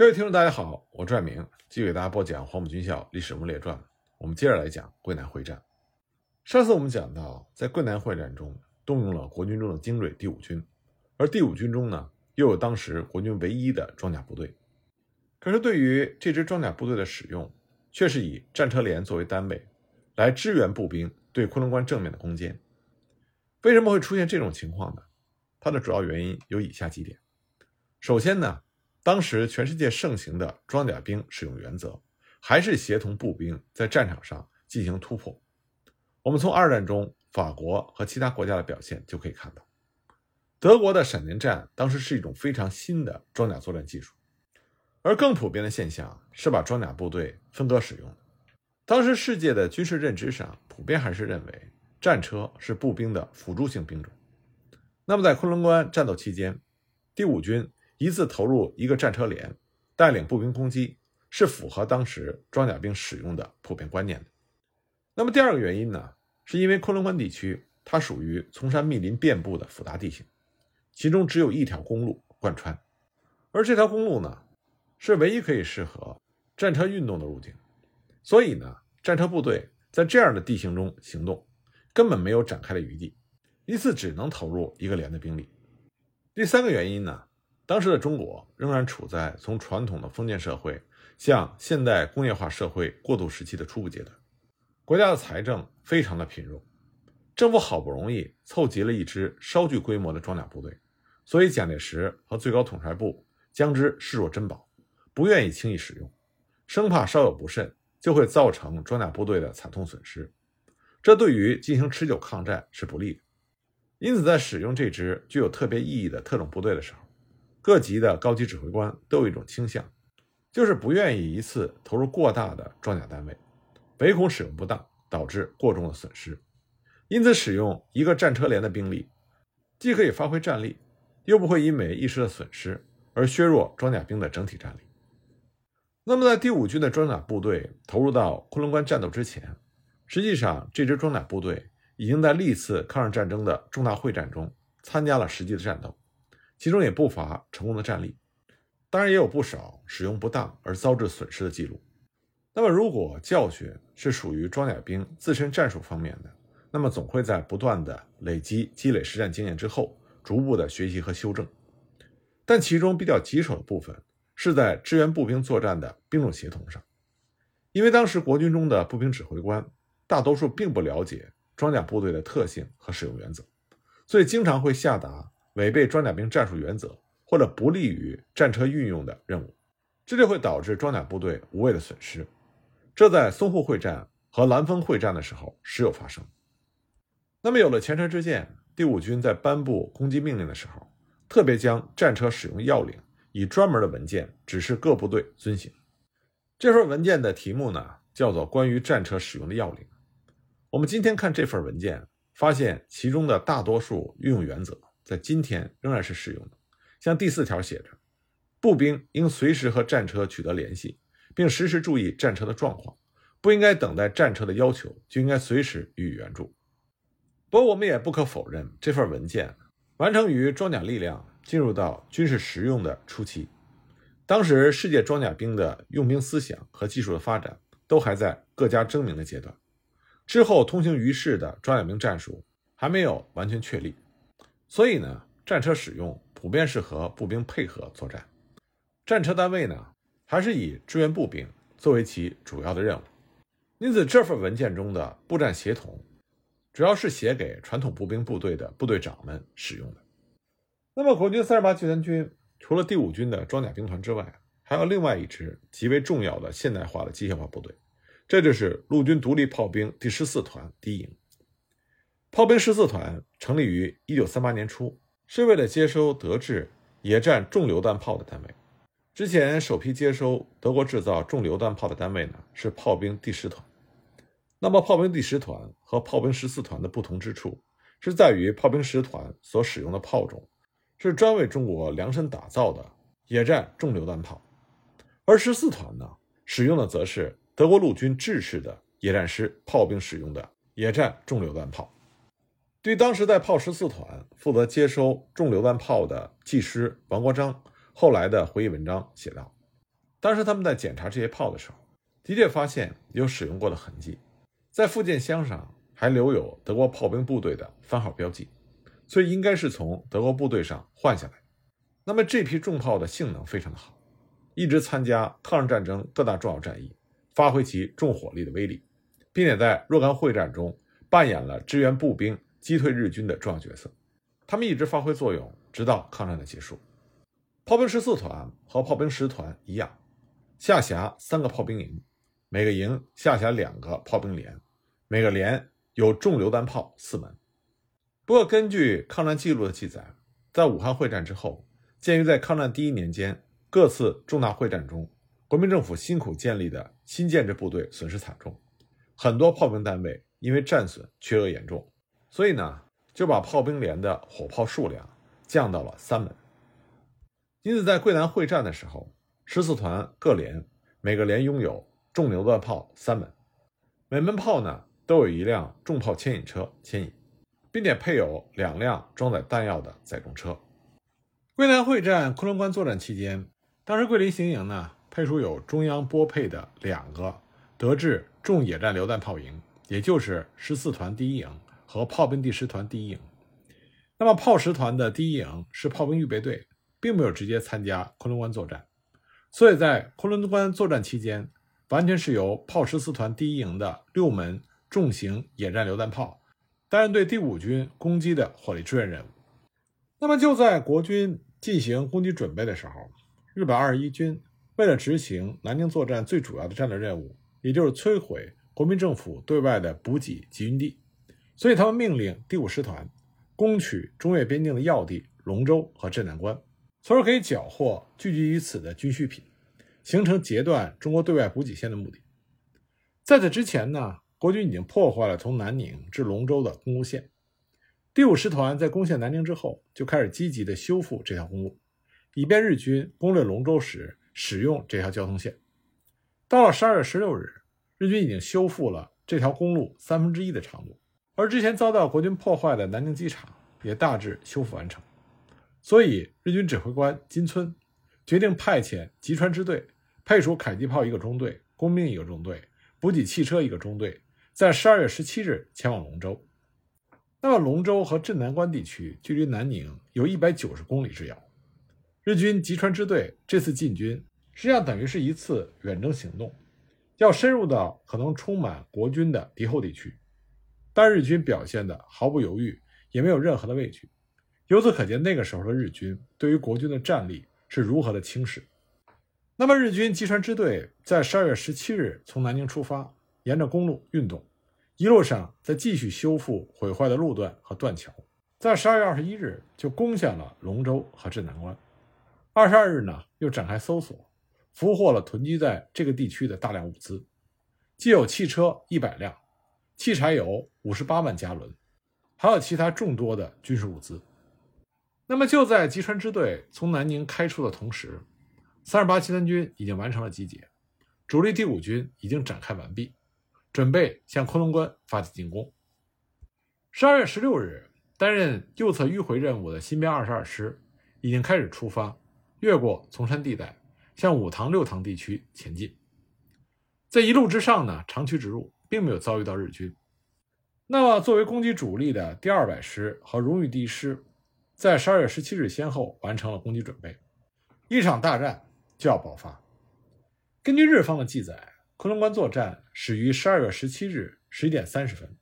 各位听众，大家好，我拽明继续给大家播讲《黄埔军校历史人物列传》。我们接着来讲桂南会战。上次我们讲到，在桂南会战中，动用了国军中的精锐第五军，而第五军中呢，又有当时国军唯一的装甲部队。可是，对于这支装甲部队的使用，却是以战车连作为单位，来支援步兵对昆仑关正面的攻坚。为什么会出现这种情况呢？它的主要原因有以下几点。首先呢，当时全世界盛行的装甲兵使用原则，还是协同步兵在战场上进行突破。我们从二战中法国和其他国家的表现就可以看到，德国的闪电战当时是一种非常新的装甲作战技术，而更普遍的现象是把装甲部队分割使用。当时世界的军事认知上普遍还是认为战车是步兵的辅助性兵种。那么在昆仑关战斗期间，第五军。一次投入一个战车连，带领步兵攻击，是符合当时装甲兵使用的普遍观念的。那么第二个原因呢，是因为昆仑关地区它属于丛山密林遍布的复杂地形，其中只有一条公路贯穿，而这条公路呢，是唯一可以适合战车运动的路径，所以呢，战车部队在这样的地形中行动，根本没有展开的余地，一次只能投入一个连的兵力。第三个原因呢？当时的中国仍然处在从传统的封建社会向现代工业化社会过渡时期的初步阶段，国家的财政非常的贫弱，政府好不容易凑集了一支稍具规模的装甲部队，所以蒋介石和最高统帅部将之视若珍宝，不愿意轻易使用，生怕稍有不慎就会造成装甲部队的惨痛损失，这对于进行持久抗战是不利的。因此，在使用这支具有特别意义的特种部队的时候，各级的高级指挥官都有一种倾向，就是不愿意一次投入过大的装甲单位，唯恐使用不当导致过重的损失。因此，使用一个战车连的兵力，既可以发挥战力，又不会因为一时的损失而削弱装甲兵的整体战力。那么，在第五军的装甲部队投入到昆仑关战斗之前，实际上这支装甲部队已经在历次抗日战争的重大会战中参加了实际的战斗。其中也不乏成功的战例，当然也有不少使用不当而遭致损失的记录。那么，如果教训是属于装甲兵自身战术方面的，那么总会在不断的累积、积累实战经验之后，逐步的学习和修正。但其中比较棘手的部分是在支援步兵作战的兵种协同上，因为当时国军中的步兵指挥官大多数并不了解装甲部队的特性和使用原则，所以经常会下达。违背装甲兵战术原则或者不利于战车运用的任务，这就会导致装甲部队无谓的损失。这在淞沪会战和兰峰会战的时候时有发生。那么有了前车之鉴，第五军在颁布攻击命令的时候，特别将战车使用要领以专门的文件指示各部队遵行。这份文件的题目呢，叫做《关于战车使用的要领》。我们今天看这份文件，发现其中的大多数运用原则。在今天仍然是适用的。像第四条写着，步兵应随时和战车取得联系，并时时注意战车的状况，不应该等待战车的要求，就应该随时予以援助。不过，我们也不可否认，这份文件完成于装甲力量进入到军事实用的初期。当时，世界装甲兵的用兵思想和技术的发展都还在各家争鸣的阶段。之后通行于世的装甲兵战术还没有完全确立。所以呢，战车使用普遍是和步兵配合作战，战车单位呢还是以支援步兵作为其主要的任务。因此，这份文件中的步战协同，主要是写给传统步兵部队的部队长们使用的。那么，国军三十八集团军除了第五军的装甲兵团之外，还有另外一支极为重要的现代化的机械化部队，这就是陆军独立炮兵第十四团第一营。炮兵十四团成立于一九三八年初，是为了接收德制野战重榴弹炮的单位。之前首批接收德国制造重榴弹炮的单位呢，是炮兵第十团。那么，炮兵第十团和炮兵十四团的不同之处，是在于炮兵十团所使用的炮种是专为中国量身打造的野战重榴弹炮，而十四团呢，使用的则是德国陆军制式的野战师炮兵使用的野战重榴弹炮。对当时在炮十四团负责接收重榴弹炮的技师王国璋后来的回忆文章写道：“当时他们在检查这些炮的时候，的确发现有使用过的痕迹，在附件箱上还留有德国炮兵部队的番号标记，所以应该是从德国部队上换下来。那么这批重炮的性能非常的好，一直参加抗日战争各大重要战役，发挥其重火力的威力，并且在若干会战中扮演了支援步兵击退日军的重要角色。他们一直发挥作用，直到抗战的结束。炮兵十四团和炮兵十团一样，下辖三个炮兵营，每个营下辖两个炮兵连，每个连有重榴弹炮四门。不过，根据抗战记录的记载，在武汉会战之后，鉴于在抗战第一年间各次重大会战中，国民政府辛苦建立的新建制部队损失惨重，很多炮兵单位因为战损缺额严重，所以呢。就把炮兵连的火炮数量降到了三门，因此在桂南会战的时候，十四团各连每个连拥有重榴弹炮三门，每门炮呢都有一辆重炮牵引车牵引，并且配有两辆装载弹药的载重车。桂南会战昆仑关作战期间，当时桂林行营呢配属有中央拨配的两个德制重野战榴弹炮营，也就是十四团第一营。和炮兵第十团第一营，那么炮十团的第一营是炮兵预备队，并没有直接参加昆仑关作战，所以在昆仑关作战期间，完全是由炮十四团第一营的六门重型野战榴弹炮担任对第五军攻击的火力支援任务。那么就在国军进行攻击准备的时候，日本二十一军为了执行南京作战最主要的战略任务，也就是摧毁国民政府对外的补给集运地。所以，他们命令第五师团攻取中越边境的要地龙州和镇南关，从而可以缴获聚集于此的军需品，形成截断中国对外补给线的目的。在此之前呢，国军已经破坏了从南宁至龙州的公路线。第五师团在攻陷南宁之后，就开始积极的修复这条公路，以便日军攻略龙州时使用这条交通线。到了十二月十六日，日军已经修复了这条公路三分之一的长度。而之前遭到国军破坏的南京机场也大致修复完成，所以日军指挥官金村决定派遣吉川支队，配属迫击炮一个中队、工兵一个中队、补给汽车一个中队，在十二月十七日前往龙州。那么，龙州和镇南关地区距离南宁有一百九十公里之遥，日军吉川支队这次进军实际上等于是一次远征行动，要深入到可能充满国军的敌后地区。但日军表现的毫不犹豫，也没有任何的畏惧。由此可见，那个时候的日军对于国军的战力是如何的轻视。那么，日军吉川支队在十二月十七日从南京出发，沿着公路运动，一路上在继续修复毁坏的路段和断桥。在十二月二十一日就攻下了龙州和镇南关。二十二日呢，又展开搜索，俘获了囤积在这个地区的大量物资，既有汽车一百辆。汽柴油五十八万加仑，还有其他众多的军事物资。那么就在吉川支队从南宁开出的同时，三十八集团军已经完成了集结，主力第五军已经展开完毕，准备向昆仑关发起进攻。十二月十六日，担任右侧迂回任务的新编二十二师已经开始出发，越过丛山地带，向五塘六塘地区前进。在一路之上呢，长驱直入。并没有遭遇到日军。那么，作为攻击主力的第二百师和荣誉第一师，在十二月十七日先后完成了攻击准备，一场大战就要爆发。根据日方的记载，昆仑关作战始于十二月十七日十一点三十分。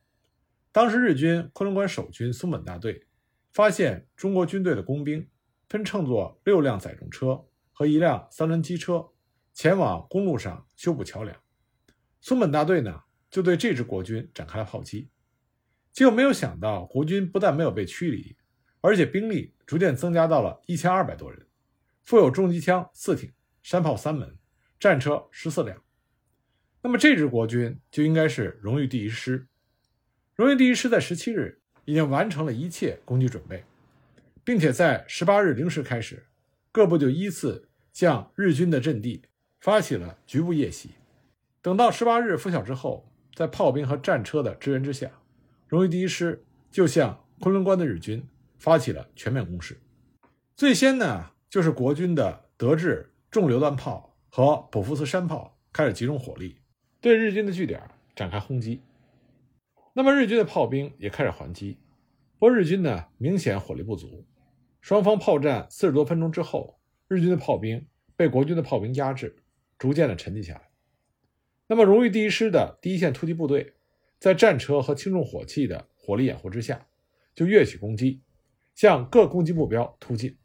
当时，日军昆仑关守军松本大队发现中国军队的工兵分乘坐六辆载重车和一辆三轮机车前往公路上修补桥梁。松本大队呢？就对这支国军展开了炮击，结果没有想到，国军不但没有被驱离，而且兵力逐渐增加到了一千二百多人，附有重机枪四挺、山炮三门、战车十四辆。那么这支国军就应该是荣誉第一师。荣誉第一师在十七日已经完成了一切攻击准备，并且在十八日零时开始，各部就依次向日军的阵地发起了局部夜袭。等到十八日拂晓之后。在炮兵和战车的支援之下，荣誉第一师就向昆仑关的日军发起了全面攻势。最先呢，就是国军的德制重榴弹炮和普福斯山炮开始集中火力，对日军的据点展开轰击。那么日军的炮兵也开始还击，不过日军呢明显火力不足，双方炮战四十多分钟之后，日军的炮兵被国军的炮兵压制，逐渐的沉寂下来。那么荣誉第一师的第一线突击部队，在战车和轻重火器的火力掩护之下，就跃起攻击，向各攻击目标突进。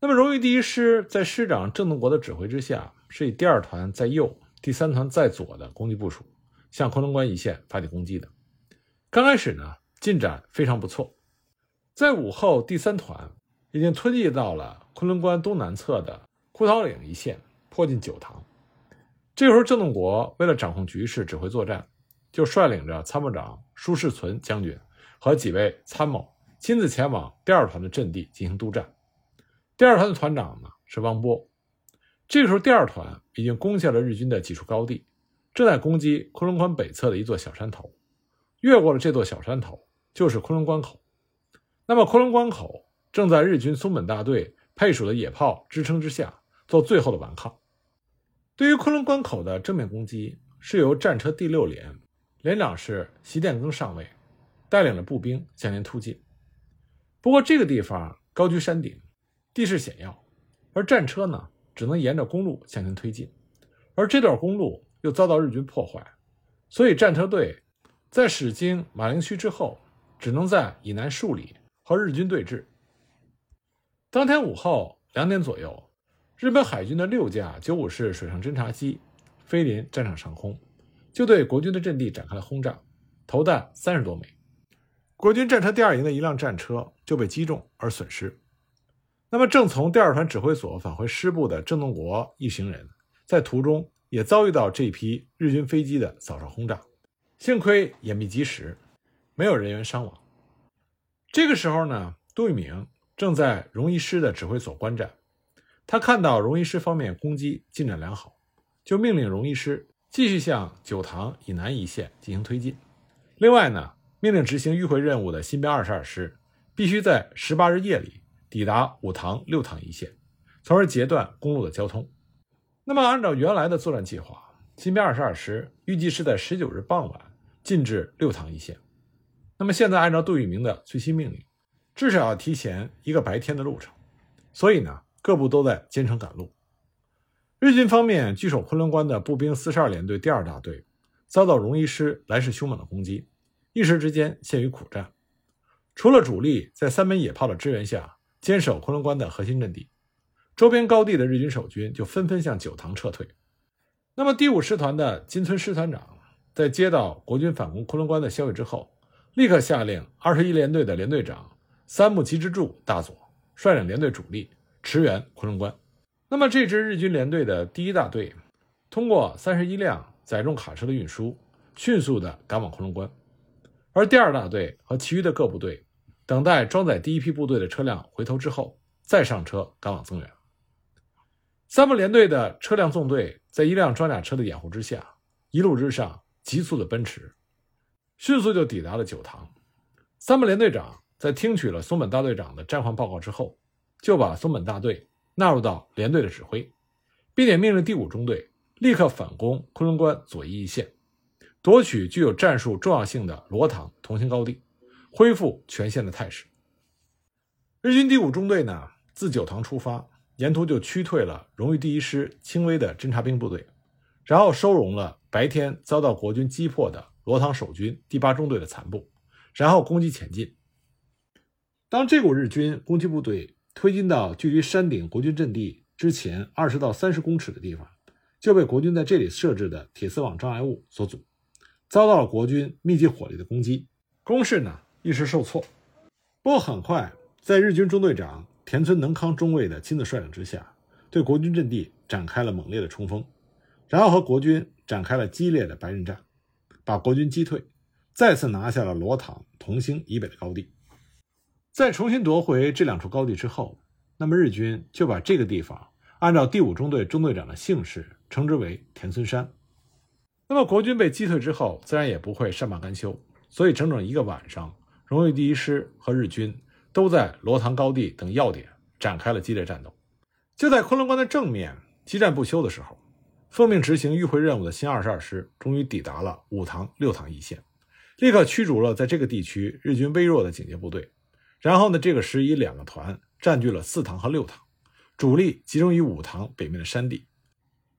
那么荣誉第一师在师长郑洞国的指挥之下，是以第二团在右、第三团在左的攻击部署，向昆仑关一线发起攻击的。刚开始呢，进展非常不错。在午后，第三团已经推进到了昆仑关东南侧的枯桃岭一线，迫近九塘。这时候，郑洞国为了掌控局势、指挥作战，就率领着参谋长舒世存将军和几位参谋亲自前往第二团的阵地进行督战。第二团的团长呢是汪波。这个时候，第二团已经攻下了日军的几处高地，正在攻击昆仑关北侧的一座小山头。越过了这座小山头，就是昆仑关口。那么，昆仑关口正在日军松本大队配属的野炮支撑之下做最后的顽抗。对于昆仑关口的正面攻击，是由战车第六连连长是席殿庚上尉带领了步兵向前突进。不过，这个地方高居山顶，地势险要，而战车呢，只能沿着公路向前推进，而这段公路又遭到日军破坏，所以战车队。在驶经马陵区之后，只能在以南数里和日军对峙。当天午后两点左右，日本海军的六架九五式水上侦察机飞临战场上空，就对国军的阵地展开了轰炸，投弹三十多枚。国军战车第二营的一辆战车就被击中而损失。那么，正从第二团指挥所返回师部的郑洞国一行人，在途中也遭遇到这批日军飞机的扫射轰炸。幸亏掩蔽及时，没有人员伤亡。这个时候呢，杜聿明正在荣一师的指挥所观战，他看到荣一师方面攻击进展良好，就命令荣一师继续向九塘以南一线进行推进。另外呢，命令执行迂回任务的新编二十二师必须在十八日夜里抵达五塘六塘一线，从而截断公路的交通。那么，按照原来的作战计划，新编二十二师预计是在十九日傍晚。进至六塘一线，那么现在按照杜聿明的最新命令，至少要提前一个白天的路程，所以呢，各部都在兼程赶路。日军方面据守昆仑关的步兵四十二联队第二大队，遭到荣一师来势凶猛的攻击，一时之间陷于苦战。除了主力在三门野炮的支援下坚守昆仑关的核心阵地，周边高地的日军守军就纷纷向九塘撤退。那么第五师团的金村师团长。在接到国军反攻昆仑关的消息之后，立刻下令二十一联队的联队长三木吉之助大佐率领联队主力驰援昆仑关。那么，这支日军联队的第一大队通过三十一辆载重卡车的运输，迅速地赶往昆仑关。而第二大队和其余的各部队等待装载第一批部队的车辆回头之后，再上车赶往增援。三木联队的车辆纵队在一辆装甲车的掩护之下，一路之上。急速的奔驰，迅速就抵达了九塘。三木联队长在听取了松本大队长的战况报告之后，就把松本大队纳入到连队的指挥，并且命令第五中队立刻反攻昆仑关左翼一线，夺取具有战术重要性的罗塘同心高地，恢复全线的态势。日军第五中队呢，自九塘出发，沿途就驱退了荣誉第一师轻微的侦察兵部队，然后收容了。白天遭到国军击破的罗塘守军第八中队的残部，然后攻击前进。当这股日军攻击部队推进到距离山顶国军阵地之前二十到三十公尺的地方，就被国军在这里设置的铁丝网障碍物所阻，遭到了国军密集火力的攻击，攻势呢一时受挫。不过很快，在日军中队长田村能康中尉的亲自率领之下，对国军阵地展开了猛烈的冲锋，然后和国军。展开了激烈的白刃战，把国军击退，再次拿下了罗塘、同兴以北的高地。在重新夺回这两处高地之后，那么日军就把这个地方按照第五中队中队长的姓氏称之为田村山。那么国军被击退之后，自然也不会善罢甘休，所以整整一个晚上，荣誉第一师和日军都在罗塘高地等要点展开了激烈战斗。就在昆仑关的正面。激战不休的时候，奉命执行迂回任务的新二十二师终于抵达了五塘六塘一线，立刻驱逐了在这个地区日军微弱的警戒部队。然后呢，这个师以两个团占据了四塘和六塘，主力集中于五塘北面的山地。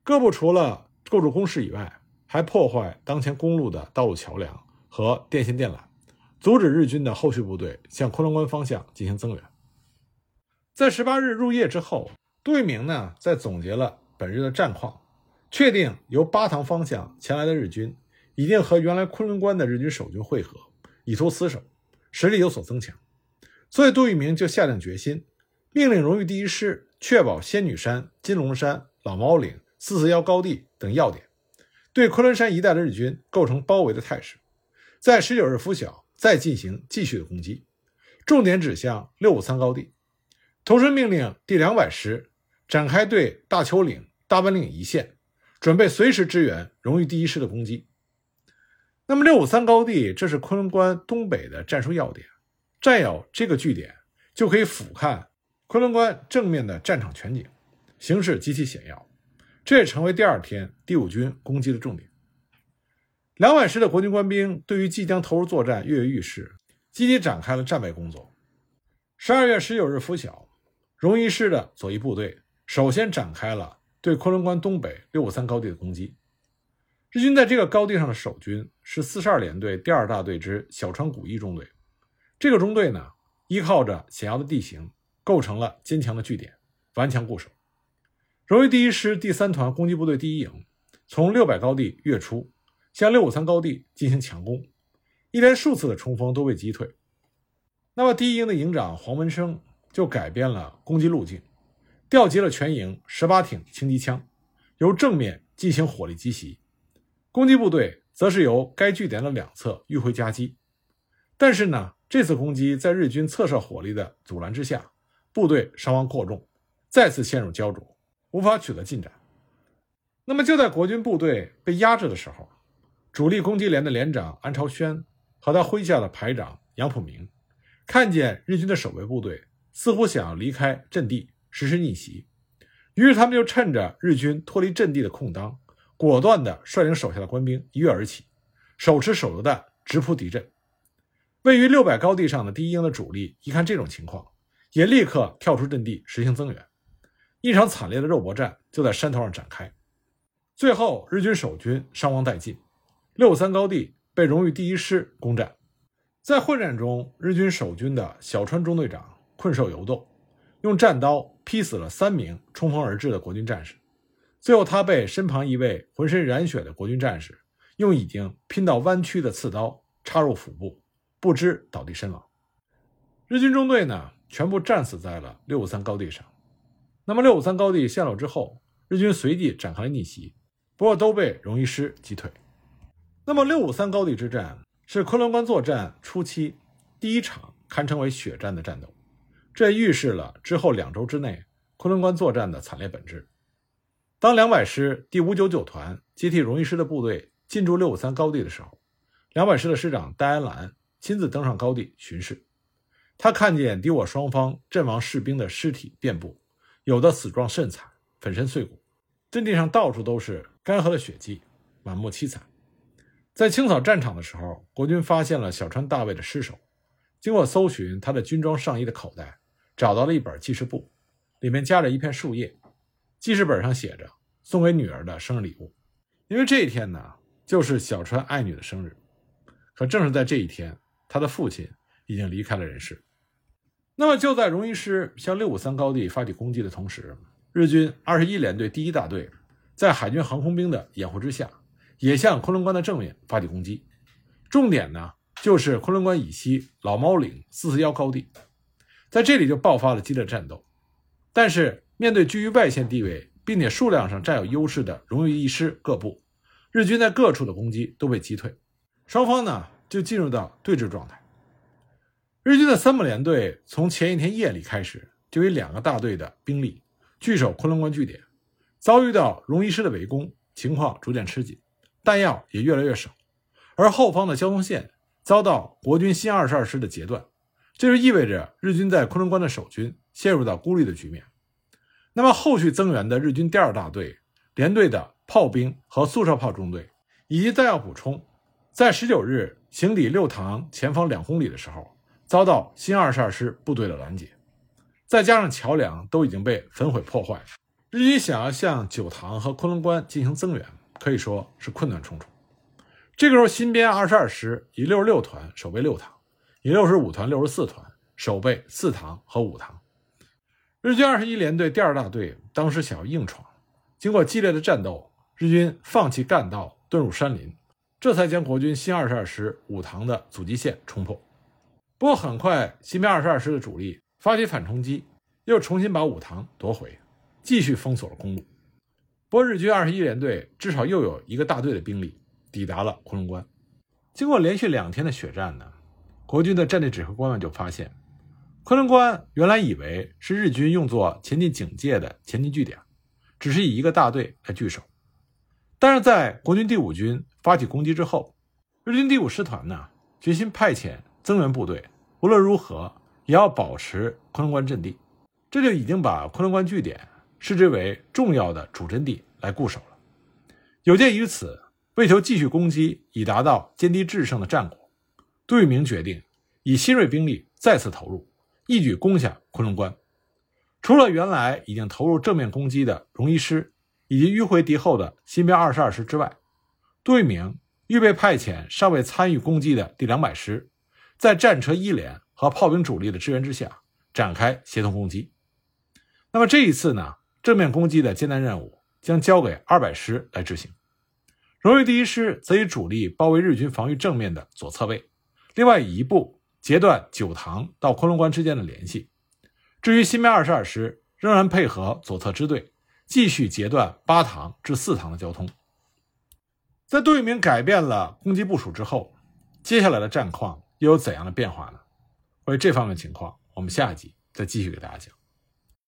各部除了构筑工事以外，还破坏当前公路的道路桥梁和电线电缆，阻止日军的后续部队向昆仑关方向进行增援。在十八日入夜之后，杜聿明呢在总结了本日的战况，确定由八塘方向前来的日军已经和原来昆仑关的日军守军会合，以图死守，实力有所增强。所以杜聿明就下定决心，命令荣誉第一师确保仙女山、金龙山、老毛岭、四四幺高地等要点，对昆仑山一带的日军构成包围的态势，在十九日拂晓再进行继续的攻击，重点指向六五三高地。同时命令第两百师展开对大丘岭、大本岭一线，准备随时支援荣誉第一师的攻击。那么六五三高地，这是昆仑关东北的战术要点，占有这个据点，就可以俯瞰昆仑关正面的战场全景，形势极其险要。这也成为第二天第五军攻击的重点。两百师的国军官兵对于即将投入作战跃跃欲试，积极展开了战备工作。十二月十九日拂晓。荣一师的左翼部队首先展开了对昆仑关东北六五三高地的攻击。日军在这个高地上的守军是四十二联队第二大队之小川古一中队。这个中队呢，依靠着险要的地形，构成了坚强的据点，顽强固守。荣誉第一师第三团攻击部队第一营从六百高地跃出，向六五三高地进行强攻，一连数次的冲锋都被击退。那么，第一营的营长黄文生。就改变了攻击路径，调集了全营十八挺轻机枪，由正面进行火力击袭，攻击部队则是由该据点的两侧迂回夹击。但是呢，这次攻击在日军侧射火力的阻拦之下，部队伤亡过重，再次陷入焦灼，无法取得进展。那么就在国军部队被压制的时候，主力攻击连的连长安朝轩和他麾下的排长杨普明，看见日军的守卫部队。似乎想要离开阵地实施逆袭，于是他们就趁着日军脱离阵地的空当，果断地率领手下的官兵一跃而起，手持手榴弹直扑敌阵。位于六百高地上的第一营的主力一看这种情况，也立刻跳出阵地实行增援。一场惨烈的肉搏战就在山头上展开。最后，日军守军伤亡殆尽，六三高地被荣誉第一师攻占。在混战中，日军守军的小川中队长。困兽犹斗，用战刀劈死了三名冲锋而至的国军战士。最后，他被身旁一位浑身染血的国军战士用已经拼到弯曲的刺刀插入腹部，不知倒地身亡。日军中队呢，全部战死在了六五三高地上。那么，六五三高地陷落之后，日军随即展开了逆袭，不过都被荣一师击退。那么，六五三高地之战是昆仑关作战初期第一场堪称为血战的战斗。这预示了之后两周之内昆仑关作战的惨烈本质。当两百师第五九九团接替荣誉师的部队进驻六五三高地的时候，两百师的师长戴安澜亲自登上高地巡视。他看见敌我双方阵亡士兵的尸体遍布，有的死状甚惨，粉身碎骨，阵地上到处都是干涸的血迹，满目凄惨。在清扫战场的时候，国军发现了小川大尉的尸首，经过搜寻他的军装上衣的口袋。找到了一本记事簿，里面夹着一片树叶，记事本上写着“送给女儿的生日礼物”。因为这一天呢，就是小川爱女的生日。可正是在这一天，他的父亲已经离开了人世。那么就在荣一师向六五三高地发起攻击的同时，日军二十一联队第一大队在海军航空兵的掩护之下，也向昆仑关的正面发起攻击。重点呢，就是昆仑关以西老猫岭四四幺高地。在这里就爆发了激烈战斗，但是面对居于外线地位并且数量上占有优势的荣誉一师各部，日军在各处的攻击都被击退，双方呢就进入到对峙状态。日军的三木联队从前一天夜里开始就以两个大队的兵力据守昆仑关据点，遭遇到荣一师的围攻，情况逐渐吃紧，弹药也越来越少，而后方的交通线遭到国军新二十二师的截断。这就意味着日军在昆仑关的守军陷入到孤立的局面。那么后续增援的日军第二大队连队的炮兵和速射炮中队以及弹药补充，在十九日行抵六塘前方两公里的时候，遭到新二十二师部队的拦截，再加上桥梁都已经被焚毁破坏，日军想要向九塘和昆仑关进行增援，可以说是困难重重。这个时候，新编二十二师以六十六团守备六塘，以六十五团、六十四团守备四塘和五塘。日军二十一联队第二大队当时想要硬闯，经过激烈的战斗，日军放弃干道，遁入山林，这才将国军新二十二师五塘的阻击线冲破。不过很快，新编二十二师的主力发起反冲击，又重新把五塘夺回，继续封锁了公路。不过日军二十一联队至少又有一个大队的兵力抵达了昆仑关。经过连续两天的血战呢，国军的战地指挥官们就发现。昆仑关原来以为是日军用作前进警戒的前进据点，只是以一个大队来据守。但是在国军第五军发起攻击之后，日军第五师团呢决心派遣增援部队，无论如何也要保持昆仑关阵地。这就已经把昆仑关据点视之为重要的主阵地来固守了。有鉴于此，为求继续攻击以达到歼敌制胜的战果，杜聿明决定以新锐兵力再次投入。一举攻下昆仑关，除了原来已经投入正面攻击的荣一师以及迂回敌后的新编二十二师之外，杜聿明预备派遣尚未参与攻击的第两百师，在战车一连和炮兵主力的支援之下展开协同攻击。那么这一次呢，正面攻击的艰难任务将交给二百师来执行，荣誉第一师则以主力包围日军防御正面的左侧卫，另外以一部。截断九塘到昆仑关之间的联系。至于新编二十二师，仍然配合左侧支队，继续截断八塘至四塘的交通。在杜聿明改变了攻击部署之后，接下来的战况又有怎样的变化呢？关于这方面情况，我们下一集再继续给大家讲。